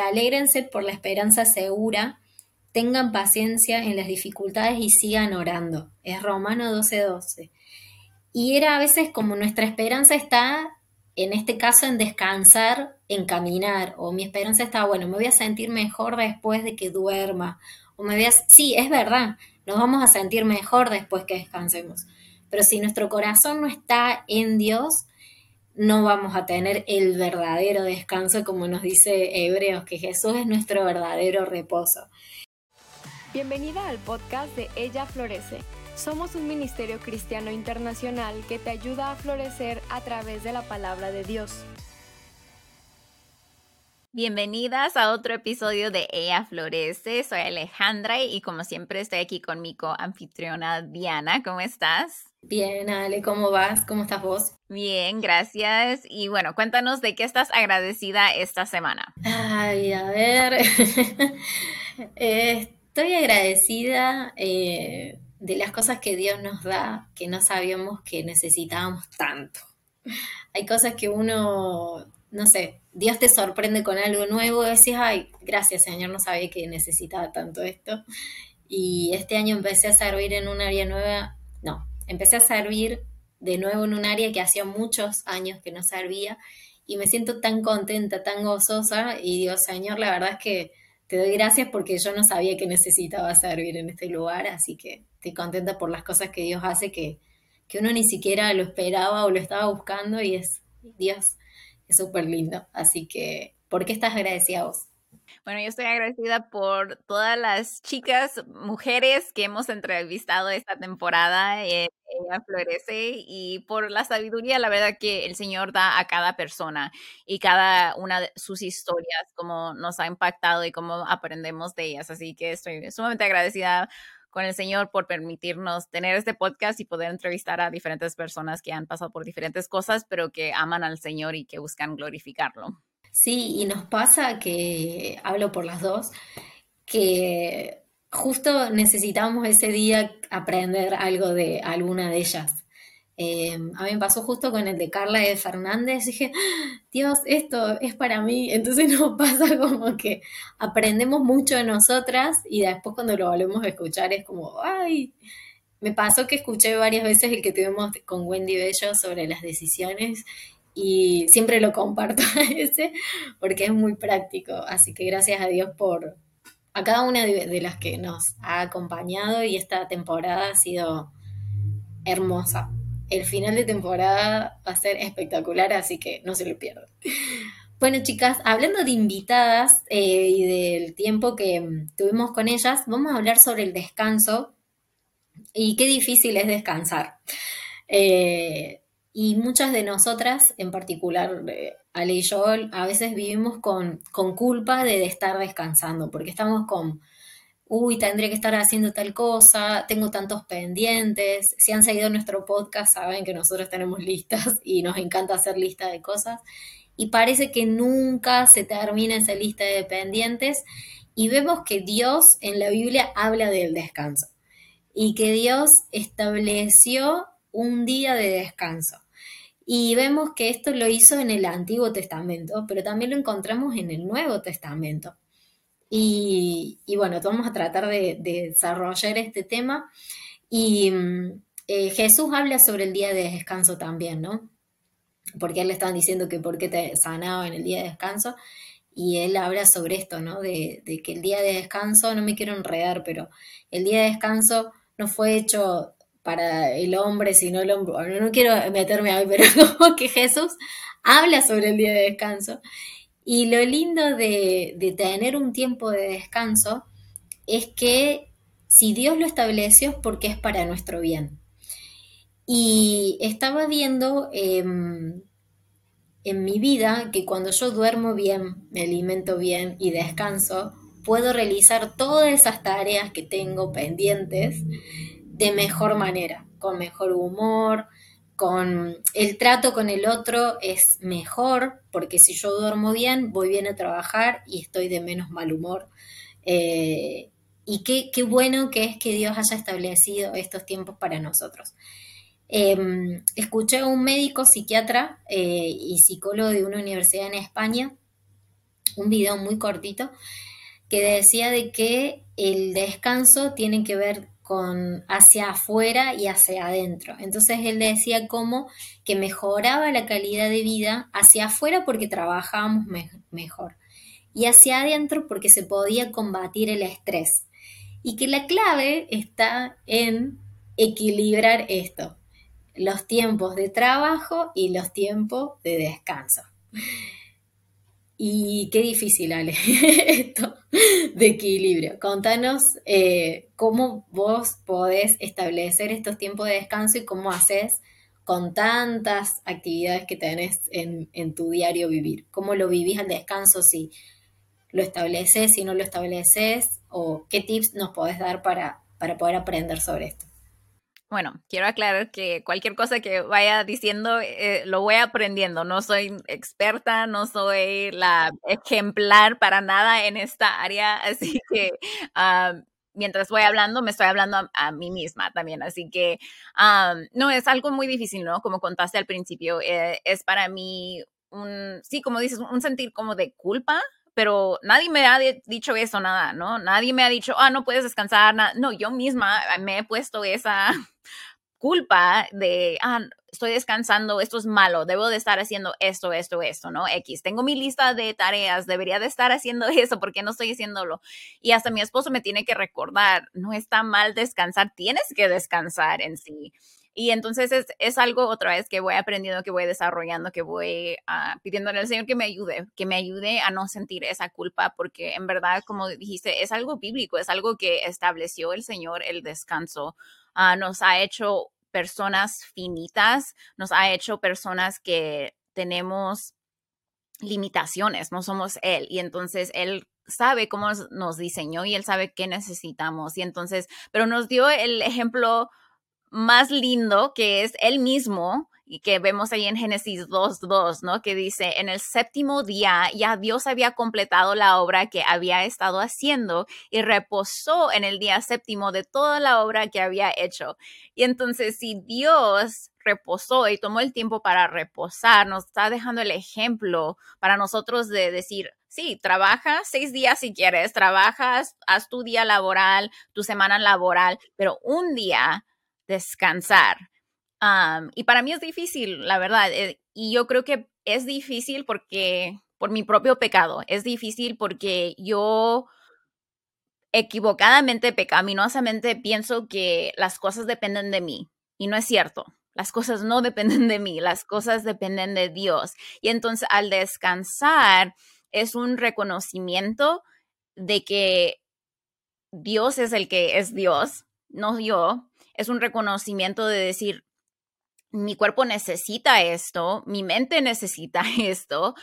Alégrense por la esperanza segura, tengan paciencia en las dificultades y sigan orando. Es Romano 12:12. 12. Y era a veces como nuestra esperanza está, en este caso, en descansar, en caminar, o mi esperanza está, bueno, me voy a sentir mejor después de que duerma, o me voy a... Sí, es verdad, nos vamos a sentir mejor después que descansemos. Pero si nuestro corazón no está en Dios, no vamos a tener el verdadero descanso, como nos dice Hebreos, que Jesús es nuestro verdadero reposo. Bienvenida al podcast de Ella Florece. Somos un ministerio cristiano internacional que te ayuda a florecer a través de la palabra de Dios. Bienvenidas a otro episodio de Ella Florece. Soy Alejandra y como siempre estoy aquí con mi co-anfitriona Diana. ¿Cómo estás? Bien, Ale, ¿cómo vas? ¿Cómo estás vos? Bien, gracias. Y bueno, cuéntanos de qué estás agradecida esta semana. Ay, a ver. Estoy agradecida eh, de las cosas que Dios nos da que no sabíamos que necesitábamos tanto. Hay cosas que uno, no sé, Dios te sorprende con algo nuevo decís, ay, gracias Señor, no sabía que necesitaba tanto esto. Y este año empecé a servir en un área nueva, no, empecé a servir de nuevo en un área que hacía muchos años que no servía y me siento tan contenta, tan gozosa y digo, Señor, la verdad es que te doy gracias porque yo no sabía que necesitaba servir en este lugar, así que estoy contenta por las cosas que Dios hace que, que uno ni siquiera lo esperaba o lo estaba buscando y es Dios es súper lindo. Así que, ¿por qué estás agradecida vos? Bueno, yo estoy agradecida por todas las chicas, mujeres que hemos entrevistado esta temporada Ella Florece y por la sabiduría, la verdad que el Señor da a cada persona y cada una de sus historias, como nos ha impactado y cómo aprendemos de ellas. Así que estoy sumamente agradecida con el Señor por permitirnos tener este podcast y poder entrevistar a diferentes personas que han pasado por diferentes cosas, pero que aman al Señor y que buscan glorificarlo. Sí, y nos pasa que, hablo por las dos, que justo necesitamos ese día aprender algo de alguna de ellas. Eh, a mí me pasó justo con el de Carla de Fernández, dije, Dios, esto es para mí, entonces nos pasa como que aprendemos mucho de nosotras y después cuando lo volvemos a escuchar es como, ay, me pasó que escuché varias veces el que tuvimos con Wendy Bello sobre las decisiones y siempre lo comparto a ese porque es muy práctico. Así que gracias a Dios por a cada una de, las que nos ha acompañado y esta temporada ha sido hermosa. El final de temporada va a ser espectacular, así que no se lo pierdan. Bueno, chicas, hablando de invitadas eh, y del tiempo que tuvimos con ellas, vamos a hablar sobre el descanso y qué difícil es descansar. Eh, y muchas de nosotras, en particular eh, Ale y yo, a veces vivimos con, con culpa de, estar descansando, porque estamos con, uy, tendría que estar haciendo tal cosa, tengo tantos pendientes. Si han seguido nuestro podcast, saben que nosotros tenemos listas y nos encanta hacer lista de cosas. Y parece que nunca se termina esa lista de pendientes. Y vemos que Dios en la Biblia habla del descanso y que Dios estableció un día de descanso. Y vemos que esto lo hizo en el Antiguo Testamento, pero también lo encontramos en el Nuevo Testamento. Y, bueno, vamos a tratar de, desarrollar este tema. Y mm, eh, Jesús habla sobre el día de descanso también, ¿no? Porque él le están diciendo que por qué te sanaba en el día de descanso. Y él habla sobre esto, ¿no? De, de que el día de descanso, no me quiero enredar, pero el día de descanso no fue hecho para el hombre, sino el hombre, bueno, no quiero meterme ahí, pero como que Jesús habla sobre el día de descanso. Y lo lindo de, tener un tiempo de descanso es que si Dios lo estableció es porque es para nuestro bien. Y estaba viendo em, en mi vida que cuando yo duermo bien, me alimento bien y descanso, puedo realizar todas esas tareas que tengo pendientes de mejor manera, con mejor humor, con el trato con el otro es mejor, porque si yo duermo bien, voy bien a trabajar y estoy de menos mal humor. Eh, y qué, bueno que es que Dios haya establecido estos tiempos para nosotros. Em, escuché a un médico psiquiatra eh, y psicólogo de una universidad en España un video muy cortito que decía de que el descanso tiene que ver con hacia afuera y hacia adentro. Entonces él decía como que mejoraba la calidad de vida hacia afuera porque trabajábamos mejor y hacia adentro porque se podía combatir el estrés. Y que la clave está en equilibrar esto, los tiempos de trabajo y los tiempos de descanso. Y qué difícil, Ale, esto de equilibrio. Contanos eh, cómo vos podés establecer estos tiempos de descanso y cómo haces con tantas actividades que tenés en, tu diario vivir. ¿Cómo lo vivís al descanso? Si lo estableces, si no lo estableces, o qué tips nos podés dar para, para poder aprender sobre esto. Bueno, quiero aclarar que cualquier cosa que vaya diciendo eh, lo voy aprendiendo. No soy experta, no soy la ejemplar para nada en esta área, así que ah, mientras voy hablando me estoy hablando a, mí misma también. Así que ah, no, es algo muy difícil, ¿no? Como contaste al principio, eh, es para mí un, sí, como dices, un sentir como de culpa pero nadie me ha dicho eso, nada, ¿no? Nadie me ha dicho, ah, no puedes descansar, nada. no, yo misma me he puesto esa culpa de, ah, estoy descansando, esto es malo, debo de estar haciendo esto, esto, esto, ¿no? X, tengo mi lista de tareas, debería de estar haciendo eso, ¿por qué no estoy haciéndolo? Y hasta mi esposo me tiene que recordar, no está mal descansar, tienes que descansar en sí. Y entonces es, algo otra vez que voy aprendiendo, que voy desarrollando, que voy uh, pidiéndole al Señor que me ayude, que me ayude a no sentir esa culpa, porque en verdad, como dijiste, es algo bíblico, es algo que estableció el Señor, el descanso. Ah, nos ha hecho personas finitas, nos ha hecho personas que tenemos limitaciones, no somos Él. Y entonces Él sabe cómo nos diseñó y Él sabe qué necesitamos. Y entonces, pero nos dio el ejemplo más lindo que es él mismo y que vemos ahí en Génesis 2.2, ¿no? Que dice, en el séptimo día ya Dios había completado la obra que había estado haciendo y reposó en el día séptimo de toda la obra que había hecho. Y entonces, si Dios reposó y tomó el tiempo para reposar, nos está dejando el ejemplo para nosotros de decir, sí, trabaja seis días si quieres, trabajas, haz tu día laboral, tu semana laboral, pero un día descansar. y para mí es difícil, la verdad. Eh, y yo creo que es difícil porque, por mi propio pecado, es difícil porque yo equivocadamente, pecaminosamente, pienso que las cosas dependen de mí. Y no es cierto. Las cosas no dependen de mí, las cosas dependen de Dios. Y entonces al descansar es un reconocimiento de que Dios es el que es Dios, no yo, es un reconocimiento de decir, mi cuerpo necesita esto, mi mente necesita esto,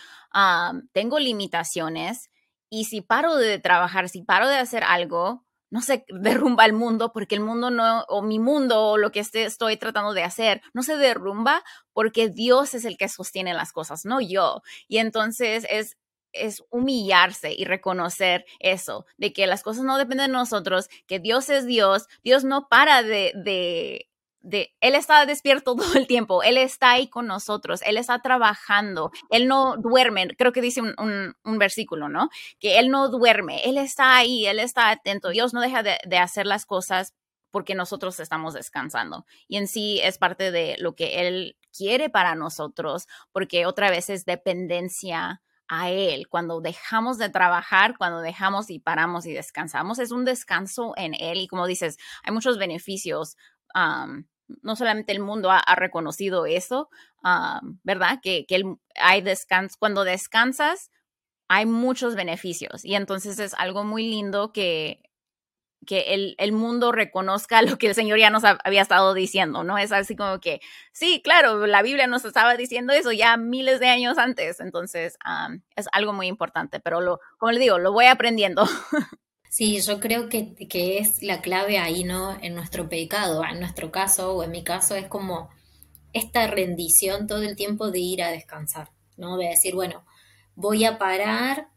tengo limitaciones y si paro de trabajar, si paro de hacer algo, no se derrumba el mundo porque el mundo no, o mi mundo o lo que estoy tratando de hacer, no se derrumba porque Dios es el que sostiene las cosas, no yo. Y entonces es es humillarse y reconocer eso, de que las cosas no dependen de nosotros, que Dios es Dios, Dios no para de, de, de, Él está despierto todo el tiempo, Él está ahí con nosotros, Él está trabajando, Él no duerme, creo que dice un, un, versículo, ¿no? Que Él no duerme, Él está ahí, Él está atento, Dios no deja de, de hacer las cosas porque nosotros estamos descansando. Y en sí es parte de lo que Él quiere para nosotros, porque otra vez es dependencia a Él. Cuando dejamos de trabajar, cuando dejamos y paramos y descansamos, es un descanso en Él. Y como dices, hay muchos beneficios. no solamente el mundo ha, reconocido eso, ¿verdad? Que, que hay descanso. Cuando descansas, hay muchos beneficios. Y entonces es algo muy lindo que que el, mundo reconozca lo que el Señor ya nos había estado diciendo, ¿no? Es así como que, sí, claro, la Biblia nos estaba diciendo eso ya miles de años antes, entonces es algo muy importante, pero lo, como le digo, lo voy aprendiendo. Sí, yo creo que, que es la clave ahí, ¿no? En nuestro pecado, en nuestro caso o en mi caso es como esta rendición todo el tiempo de ir a descansar, ¿no? De decir, bueno, voy a parar,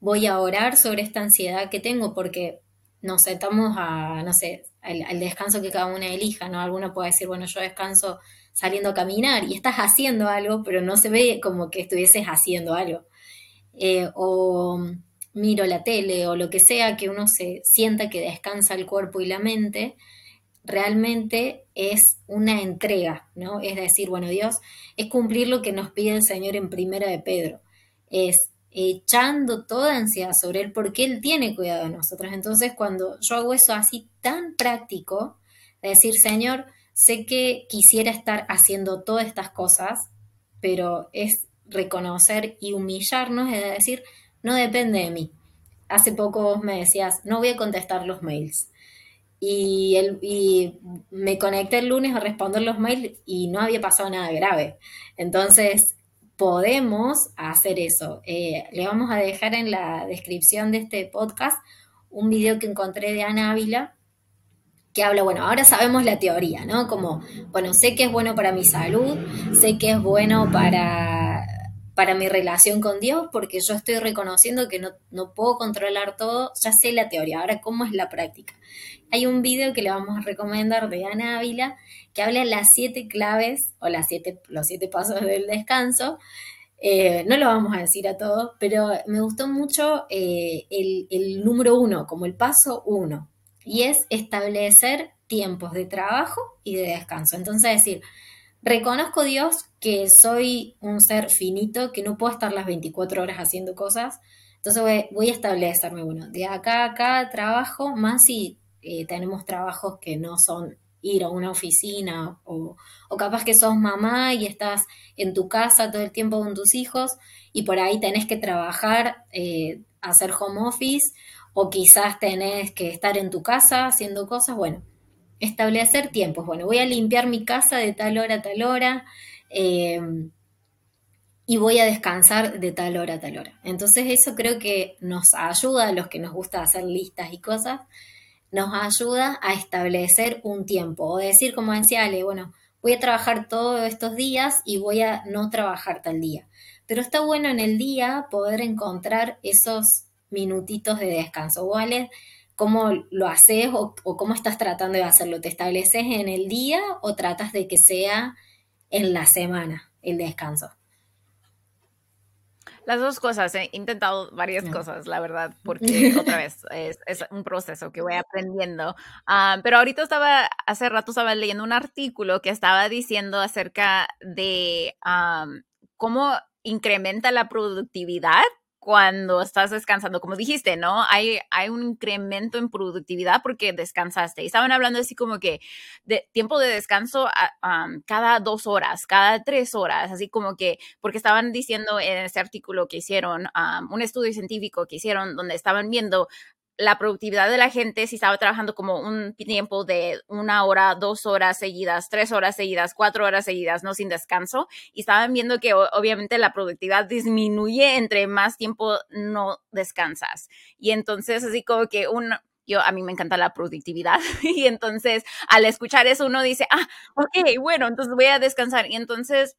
voy a orar sobre esta ansiedad que tengo, porque nos sentamos a, no sé, al, descanso que cada una elija, ¿no? Alguno puede decir, bueno, yo descanso saliendo a caminar y estás haciendo algo, pero no se ve como que estuvieses haciendo algo. eh, o miro la tele o lo que sea que uno se sienta que descansa el cuerpo y la mente, realmente es una entrega, ¿no? Es decir, bueno, Dios es cumplir lo que nos pide el Señor en primera de Pedro, es echando toda ansiedad sobre Él porque Él tiene cuidado de nosotros. Entonces, cuando yo hago eso así tan práctico, decir, Señor, sé que quisiera estar haciendo todas estas cosas, pero es reconocer y humillarnos, es decir, no depende de mí. Hace poco vos me decías, no voy a contestar los mails. Y, el, y me conecté el lunes a responder los mails y no había pasado nada grave. Entonces, podemos hacer eso. Eh, le vamos a dejar en la descripción de este podcast un video que encontré de Ana Ávila que habla, bueno, ahora sabemos la teoría, ¿no? Como, bueno, sé que es bueno para mi salud, sé que es bueno para, para mi relación con Dios, porque yo estoy reconociendo que no, no puedo controlar todo, ya sé la teoría, ahora cómo es la práctica. Hay un video que le vamos a recomendar de Ana Ávila que habla las siete claves o las siete, los siete pasos del descanso. Eh, no lo vamos a decir a todos, pero me gustó mucho eh, el, el número uno, como el paso uno, y es establecer tiempos de trabajo y de descanso. Entonces, decir, reconozco Dios que soy un ser finito, que no puedo estar las 24 horas haciendo cosas. Entonces voy, a establecerme, bueno, de acá a acá trabajo, más si eh, tenemos trabajos que no son ir a una oficina o, o, capaz que sos mamá y estás en tu casa todo el tiempo con tus hijos y por ahí tenés que trabajar, eh, hacer home office o quizás tenés que estar en tu casa haciendo cosas, bueno, establecer tiempos, bueno, voy a limpiar mi casa de tal hora a tal hora em, y voy a descansar de tal hora a tal hora. Entonces eso creo que nos ayuda a los que nos gusta hacer listas y cosas, nos ayuda a establecer un tiempo o decir, como decía Ale, bueno, voy a trabajar todos estos días y voy a no trabajar tal día. Pero está bueno en el día poder encontrar esos minutitos de descanso. ¿Cuál cómo lo haces o, cómo estás tratando de hacerlo? ¿Te estableces en el día o tratas de que sea en la semana el descanso? Las dos cosas, he intentado varias cosas, la verdad, porque otra vez es, un proceso que voy aprendiendo. Ah, pero ahorita estaba, hace rato estaba leyendo un artículo que estaba diciendo acerca de cómo incrementa la productividad cuando estás descansando, como dijiste, ¿no? Hay, hay un incremento en productividad porque descansaste. Y estaban hablando así como que de tiempo de descanso ah, cada dos horas, cada tres horas, así como que, porque estaban diciendo en ese artículo que hicieron, un estudio científico que hicieron donde estaban viendo la productividad de la gente si estaba trabajando como un tiempo de una hora, dos horas seguidas, tres horas seguidas, cuatro horas seguidas, no sin descanso, y estaban viendo que obviamente la productividad disminuye entre más tiempo no descansas. Y entonces así como que un, yo a mí me encanta la productividad y entonces al escuchar eso uno dice, ah, ok, bueno, entonces voy a descansar y entonces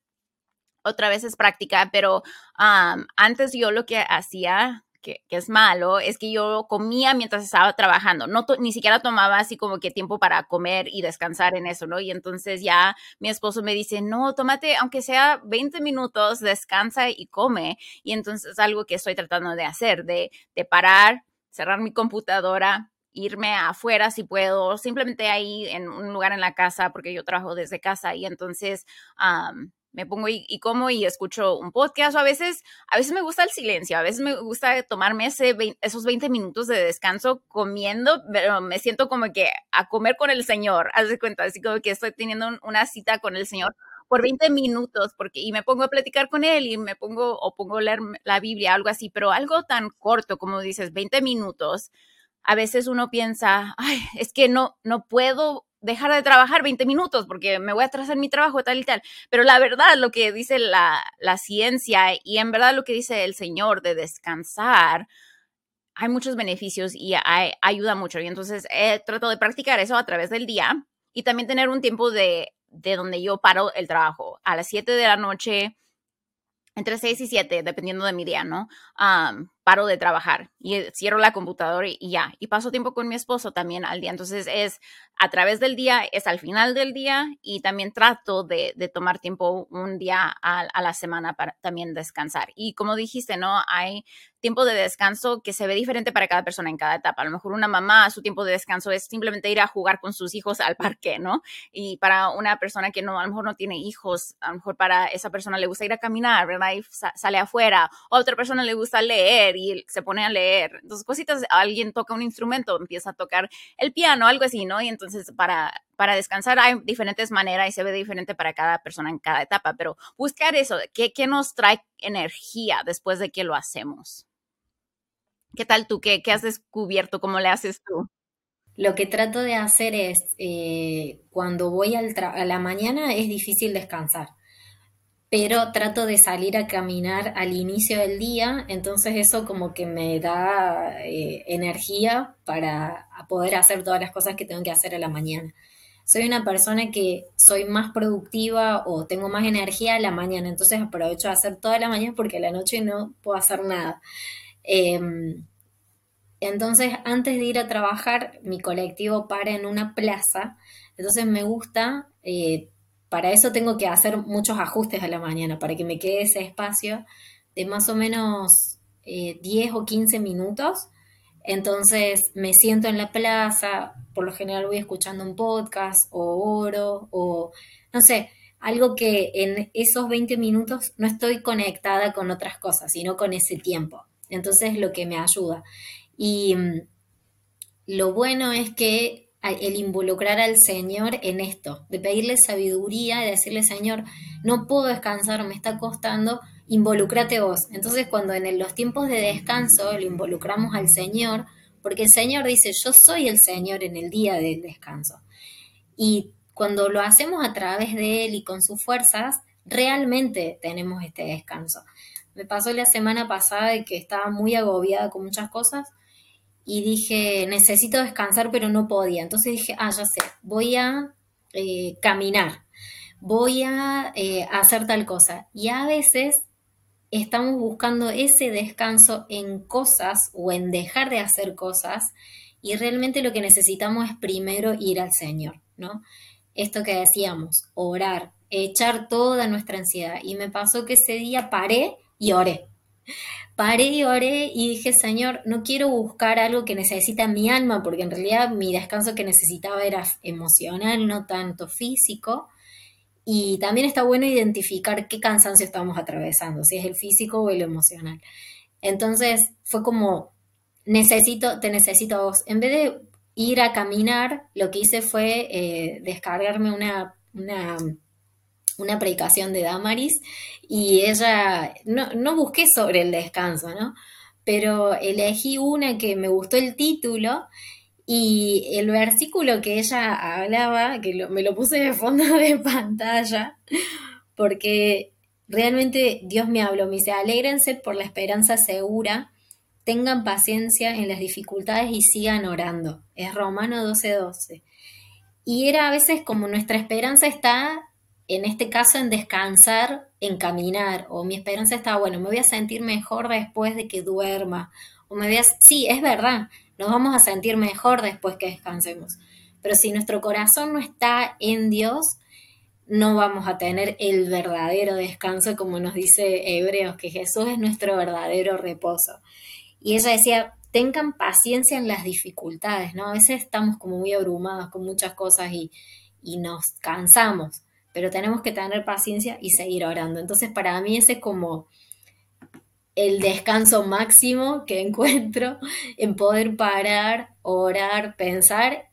otra vez es práctica, pero antes yo lo que hacía que, es malo es que yo comía mientras estaba trabajando, no ni siquiera tomaba así como que tiempo para comer y descansar en eso, ¿no? Y entonces ya mi esposo me dice, no, tómate, aunque sea 20 minutos, descansa y come. Y entonces es algo que estoy tratando de hacer, de, de parar, cerrar mi computadora, irme afuera si puedo, simplemente ahí en un lugar en la casa, porque yo trabajo desde casa y entonces me pongo y, como y escucho un podcast o a veces, a veces me gusta el silencio, a veces me gusta tomarme ese esos 20 minutos de descanso comiendo, pero me siento como que a comer con el Señor, haz de cuenta, así como que estoy teniendo una cita con el Señor por 20 minutos, porque y me pongo a platicar con él y me pongo o pongo a leer la Biblia, algo así, pero algo tan corto como dices, 20 minutos. A veces uno piensa, ay, es que no, no puedo dejar de trabajar 20 minutos porque me voy a atrasar mi trabajo tal y tal. Pero la verdad, lo que dice la, ciencia y en verdad lo que dice el Señor de descansar, hay muchos beneficios y ayuda mucho. Y entonces he tratado de practicar eso a través del día y también tener un tiempo de, de donde yo paro el trabajo. A las 7 de la noche, entre 6 y 7, dependiendo de mi día, ¿no? Paro de trabajar y cierro la computadora y, ya. Y paso tiempo con mi esposo también al día. Entonces es a través del día, es al final del día y también trato de, tomar tiempo un día a, a, la semana para también descansar. Y como dijiste, ¿no? Hay tiempo de descanso que se ve diferente para cada persona en cada etapa. A lo mejor una mamá, su tiempo de descanso es simplemente ir a jugar con sus hijos al parque, ¿no? Y para una persona que no, a lo mejor no tiene hijos, a lo mejor para esa persona le gusta ir a caminar, ¿verdad? Y sale afuera. A otra persona le gusta leer se pone a leer. Entonces, cositas, alguien toca un instrumento, empieza a tocar el piano, algo así, ¿no? Y entonces para, para descansar hay diferentes maneras y se ve diferente para cada persona en cada etapa, pero buscar eso, ¿qué, qué nos trae energía después de que lo hacemos? ¿Qué tal tú? ¿Qué, qué has descubierto? ¿Cómo le haces tú? Lo que trato de hacer es, eh, cuando voy a la mañana es difícil descansar, pero trato de salir a caminar al inicio del día, entonces eso como que me da eh, energía para poder hacer todas las cosas que tengo que hacer a la mañana. Soy una persona que soy más productiva o tengo más energía a la mañana, entonces aprovecho de hacer toda la mañana porque a la noche no puedo hacer nada. Em, entonces, antes de ir a trabajar, mi colectivo para en una plaza. Entonces, me gusta, eh, para eso tengo que hacer muchos ajustes a la mañana, para que me quede ese espacio de más o menos 10 eh, o 15 minutos. Entonces, me siento en la plaza, por lo general voy escuchando un podcast o oro o, no sé, algo que en esos 20 minutos no estoy conectada con otras cosas, sino con ese tiempo. Entonces, lo que me ayuda. Y mm, lo bueno es que el involucrar al Señor en esto, de pedirle sabiduría, de decirle, Señor, no puedo descansar, me está costando, involucrate vos. Entonces, cuando en los tiempos de descanso lo involucramos al Señor, porque el Señor dice, yo soy el Señor en el día del descanso. Y cuando lo hacemos a través de Él y con sus fuerzas, realmente tenemos este descanso. Me pasó la semana pasada que estaba muy agobiada con muchas cosas y dije, necesito descansar, pero no podía. Entonces dije, ah, ya sé, voy a eh, caminar, voy a eh, hacer tal cosa. Y a veces estamos buscando ese descanso en cosas o en dejar de hacer cosas y realmente lo que necesitamos es primero ir al Señor, ¿no? Esto que decíamos, orar, echar toda nuestra ansiedad. Y me pasó que ese día paré y oré. Paré y oré y dije, Señor, no quiero buscar algo que necesita mi alma, porque en realidad mi descanso que necesitaba era emocional, no tanto físico. Y también está bueno identificar qué cansancio estamos atravesando, si es el físico o el emocional. Entonces fue como, necesito, te necesito a vos. En vez de ir a caminar, lo que hice fue eh, descargarme una, una una predicación de Damaris y ella, no, no busqué sobre el descanso, ¿no? Pero elegí una que me gustó el título y el versículo que ella hablaba, que me lo puse de fondo de pantalla, porque realmente Dios me habló, me dice, alégrense por la esperanza segura, tengan paciencia en las dificultades y sigan orando. Es Romano 12:12. 12. Y era a veces como nuestra esperanza está en este caso en descansar, en caminar, o mi esperanza está, bueno, me voy a sentir mejor después de que duerma, o me voy a... Sí, es verdad, nos vamos a sentir mejor después que descansemos, pero si nuestro corazón no está en Dios, no vamos a tener el verdadero descanso, como nos dice Hebreos, que Jesús es nuestro verdadero reposo. Y ella decía, tengan paciencia en las dificultades, ¿no? A veces estamos como muy abrumados con muchas cosas y, y nos cansamos pero tenemos que tener paciencia y seguir orando. Entonces, para mí ese es como el descanso máximo que encuentro en poder parar, orar, pensar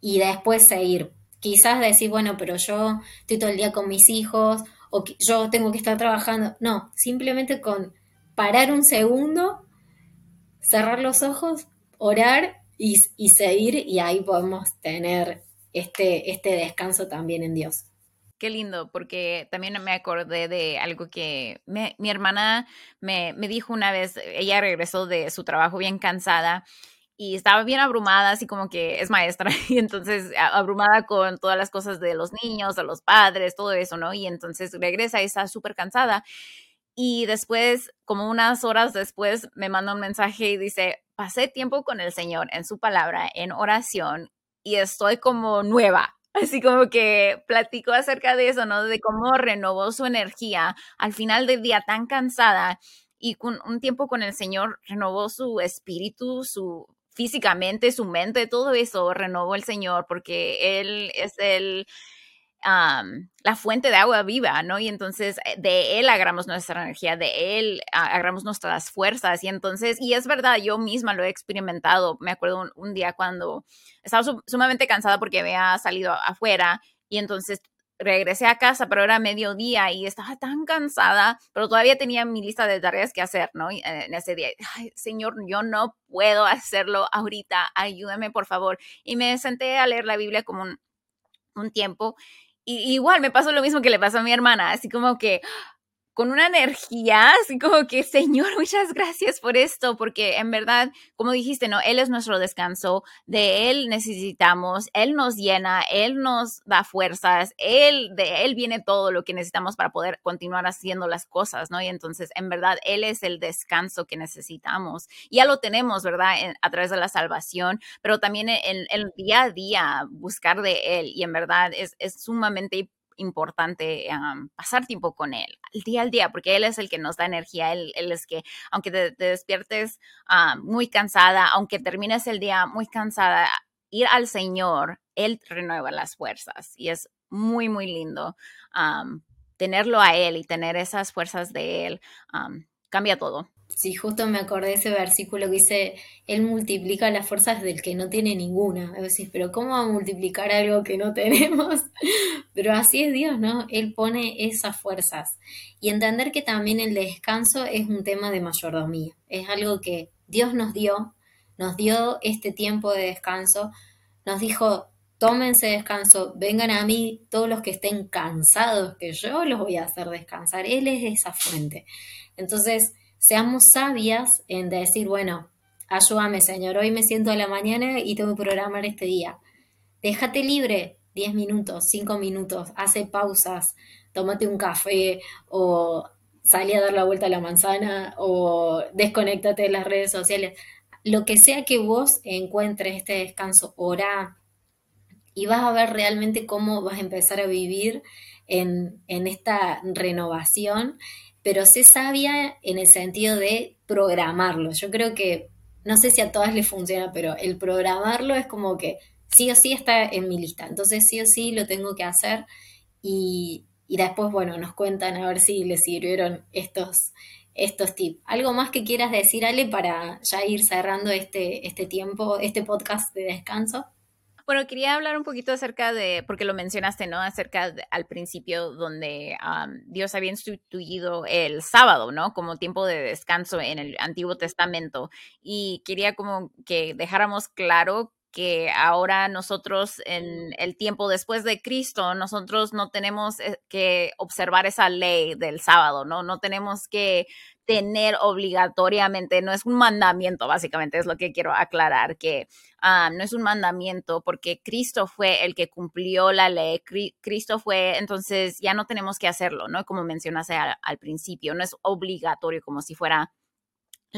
y después seguir. Quizás decir, bueno, pero yo estoy todo el día con mis hijos o yo tengo que estar trabajando. No, simplemente con parar un segundo, cerrar los ojos, orar y, y seguir y ahí podemos tener este, este descanso también en Dios. Qué lindo, porque también me acordé de algo que mi hermana me, me, dijo una vez, ella regresó de su trabajo bien cansada y estaba bien abrumada, así como que es maestra, y entonces abrumada con todas las cosas de los niños, de los padres, todo eso, ¿no? Y entonces regresa y está súper cansada. y después, como unas horas después, me manda un mensaje y dice, pasé tiempo con el Señor en su palabra, en oración, y estoy como nueva. Así como que platico acerca de eso, ¿no? De cómo renovó su energía al final del día tan cansada y con un tiempo con el Señor renovó su espíritu, su físicamente, su mente, todo eso renovó el Señor porque Él es el la fuente de agua viva, ¿no? Y entonces eh, de él agarramos nuestra energía, de él agarramos nuestras fuerzas. Y entonces, y es verdad, yo misma lo he experimentado. Me acuerdo un, día cuando estaba sumamente cansada porque había salido afuera y entonces regresé a casa, pero era mediodía y estaba tan cansada, pero todavía tenía mi lista de tareas que hacer, ¿no? Eh, en ese día, Ay, Señor, yo no puedo hacerlo ahorita, ayúdame por favor. Y me senté a leer la Biblia como un, un tiempo y igual me pasó lo mismo que le pasó a mi hermana, así como que con una energía, así como que, Señor, muchas gracias por esto, porque en verdad, como dijiste, ¿no? Él es nuestro descanso, de Él necesitamos, Él nos llena, Él nos da fuerzas, Él, de Él viene todo lo que necesitamos para poder continuar haciendo las cosas, ¿no? Y entonces, en verdad, Él es el descanso que necesitamos. Ya lo tenemos, ¿verdad? a través de la salvación, pero también en el día a día, buscar de Él, y en verdad es, es sumamente importante pasar tiempo con él, el día al día, porque él es el que nos da energía, él, es que, aunque te, despiertes muy cansada, aunque termines el día muy cansada, ir al Señor, él renueva las fuerzas y es muy, muy lindo tenerlo a él y tener esas fuerzas de él, cambia todo. Sí, justo me acordé de ese versículo que dice, Él multiplica las fuerzas del que no tiene ninguna. Pero ¿cómo va a multiplicar algo que no tenemos? Pero así es Dios, ¿no? Él pone esas fuerzas. Y entender que también el descanso es un tema de mayordomía. Es algo que Dios nos dio, nos dio este tiempo de descanso, nos dijo, tómense descanso, vengan a mí todos los que estén cansados, que yo los voy a hacer descansar. Él es esa fuente. Entonces, seamos sabias en decir, bueno, ayúdame Señor, hoy me siento a la mañana y tengo que programar este día. Déjate libre 10 minutos, 5 minutos, hace pausas, tómate un café o salí a dar la vuelta a la manzana o desconéctate de las redes sociales. Lo que sea que vos encuentres este descanso, ora y vas a ver realmente cómo vas a empezar a vivir en, en esta renovación pero sé sabia en el sentido de programarlo. Yo creo que, no sé si a todas les funciona, pero el programarlo es como que sí o sí está en mi lista. Entonces sí o sí lo tengo que hacer y, después, bueno, nos cuentan a ver si les sirvieron estos, estos tips. ¿Algo más que quieras decir, Ale, para ya ir cerrando este, este tiempo, este podcast de descanso? Bueno, quería hablar un poquito acerca de, porque lo mencionaste, ¿no? Acerca al principio donde Dios había instituido el sábado, ¿no? Como tiempo de descanso en el Antiguo Testamento. Y quería como que dejáramos claro que ahora nosotros en el tiempo después de Cristo, nosotros no tenemos eh, que observar esa ley del sábado, ¿no? No tenemos que tener obligatoriamente, no es un mandamiento, básicamente es lo que quiero aclarar, que ah, no es un mandamiento porque Cristo fue el que cumplió la ley, Cristo fue, entonces ya no tenemos que hacerlo, ¿no? Como mencionaste al, al principio, no es obligatorio como si fuera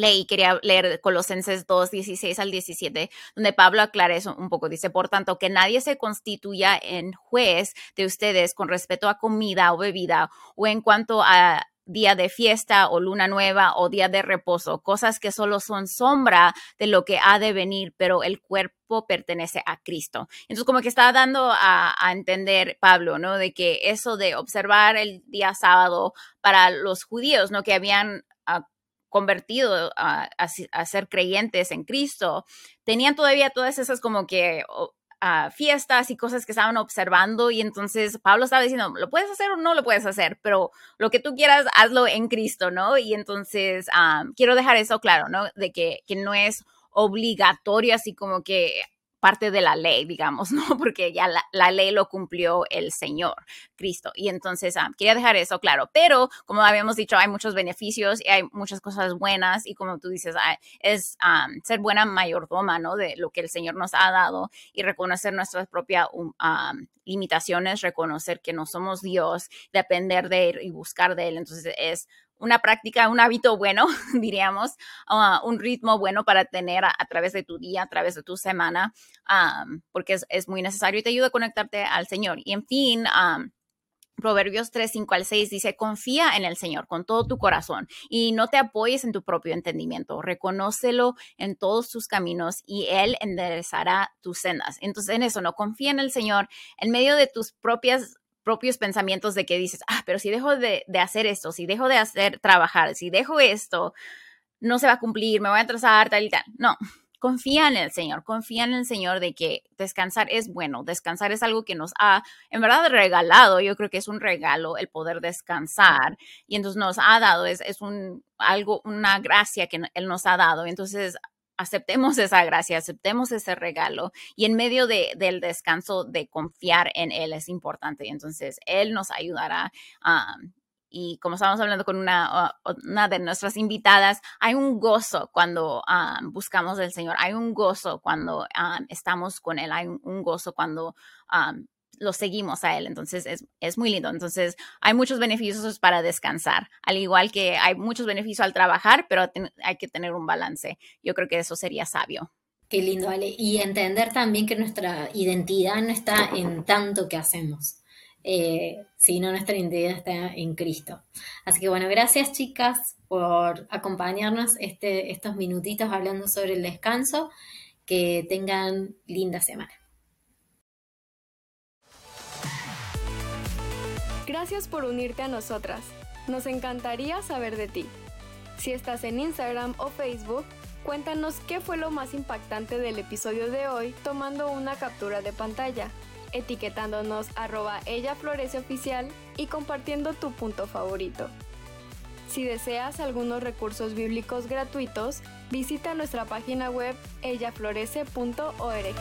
ley, quería leer Colosenses 2, 16 al 17, donde Pablo aclara eso un poco. Dice, por tanto, que nadie se constituya en juez de ustedes con respecto a comida o bebida o en cuanto a día de fiesta o luna nueva o día de reposo, cosas que solo son sombra de lo que ha de venir, pero el cuerpo pertenece a Cristo. Entonces, como que está dando a, entender Pablo, ¿no? De que eso de observar el día sábado para los judíos, ¿no? Que habían convertido a, ser creyentes en Cristo, tenían todavía todas esas como que fiestas y cosas que estaban observando y entonces Pablo estaba diciendo, lo puedes hacer o no lo puedes hacer, pero lo que tú quieras, hazlo en Cristo, ¿no? Y entonces quiero dejar eso claro, ¿no? De que no es obligatorio así como que parte de la ley, digamos, ¿no? Porque ya la, ley lo cumplió el Señor, Cristo. Y entonces, ah, quería dejar eso claro. Pero, como habíamos dicho, hay muchos beneficios y hay muchas cosas buenas. Y como tú dices, ah, es ah, ser buena mayordoma, ¿no? De lo que el Señor nos ha dado y reconocer nuestras propias um, limitaciones, reconocer que no somos Dios, depender de Él y buscar de Él. Entonces, es una práctica, un hábito bueno, diríamos, uh, un ritmo bueno para tener a, través de tu día, a través de tu semana, um, porque es, muy necesario y te ayuda a conectarte al Señor. Y en fin, um, Proverbios 3, 5 al 6 dice, confía en el Señor con todo tu corazón y no te apoyes en tu propio entendimiento, reconócelo en todos tus caminos y Él enderezará tus sendas. Entonces en eso, no confía en el Señor en medio de tus propias propios pensamientos de que dices, ah, pero si dejo de, hacer esto, si dejo de hacer trabajar, si dejo esto, no se va a cumplir, me voy a atrasar, tal y tal. No, confía en el Señor, confía en el Señor de que descansar es bueno, descansar es algo que nos ha, en verdad, regalado, yo creo que es un regalo el poder descansar y entonces nos ha dado, es, es un, algo, una gracia que Él nos ha dado, entonces aceptemos esa gracia, aceptemos ese regalo y en medio de, del descanso de confiar en Él es importante, entonces Él nos ayudará a y como estábamos hablando con una, una de nuestras invitadas, hay un gozo cuando ah, buscamos al Señor, hay un gozo cuando ah, estamos con Él, hay un, gozo cuando ah, lo seguimos a Él. Entonces es, es, muy lindo. Entonces hay muchos beneficios para descansar, al igual que hay muchos beneficios al trabajar, pero hay que tener un balance. Yo creo que eso sería sabio. Qué lindo, Ale. Y entender también que nuestra identidad no está en tanto que hacemos eh, si no nuestra identidad está en Cristo. Así que bueno, gracias chicas por acompañarnos este, estos minutitos hablando sobre el descanso. Que tengan linda semana. Gracias por unirte a nosotras. Nos encantaría saber de ti. Si estás en Instagram o Facebook, cuéntanos qué fue lo más impactante del episodio de hoy tomando una captura de pantalla etiquetándonos arroba ella florece oficial y compartiendo tu punto favorito. Si deseas algunos recursos bíblicos gratuitos, visita nuestra página web ellaflorece.org.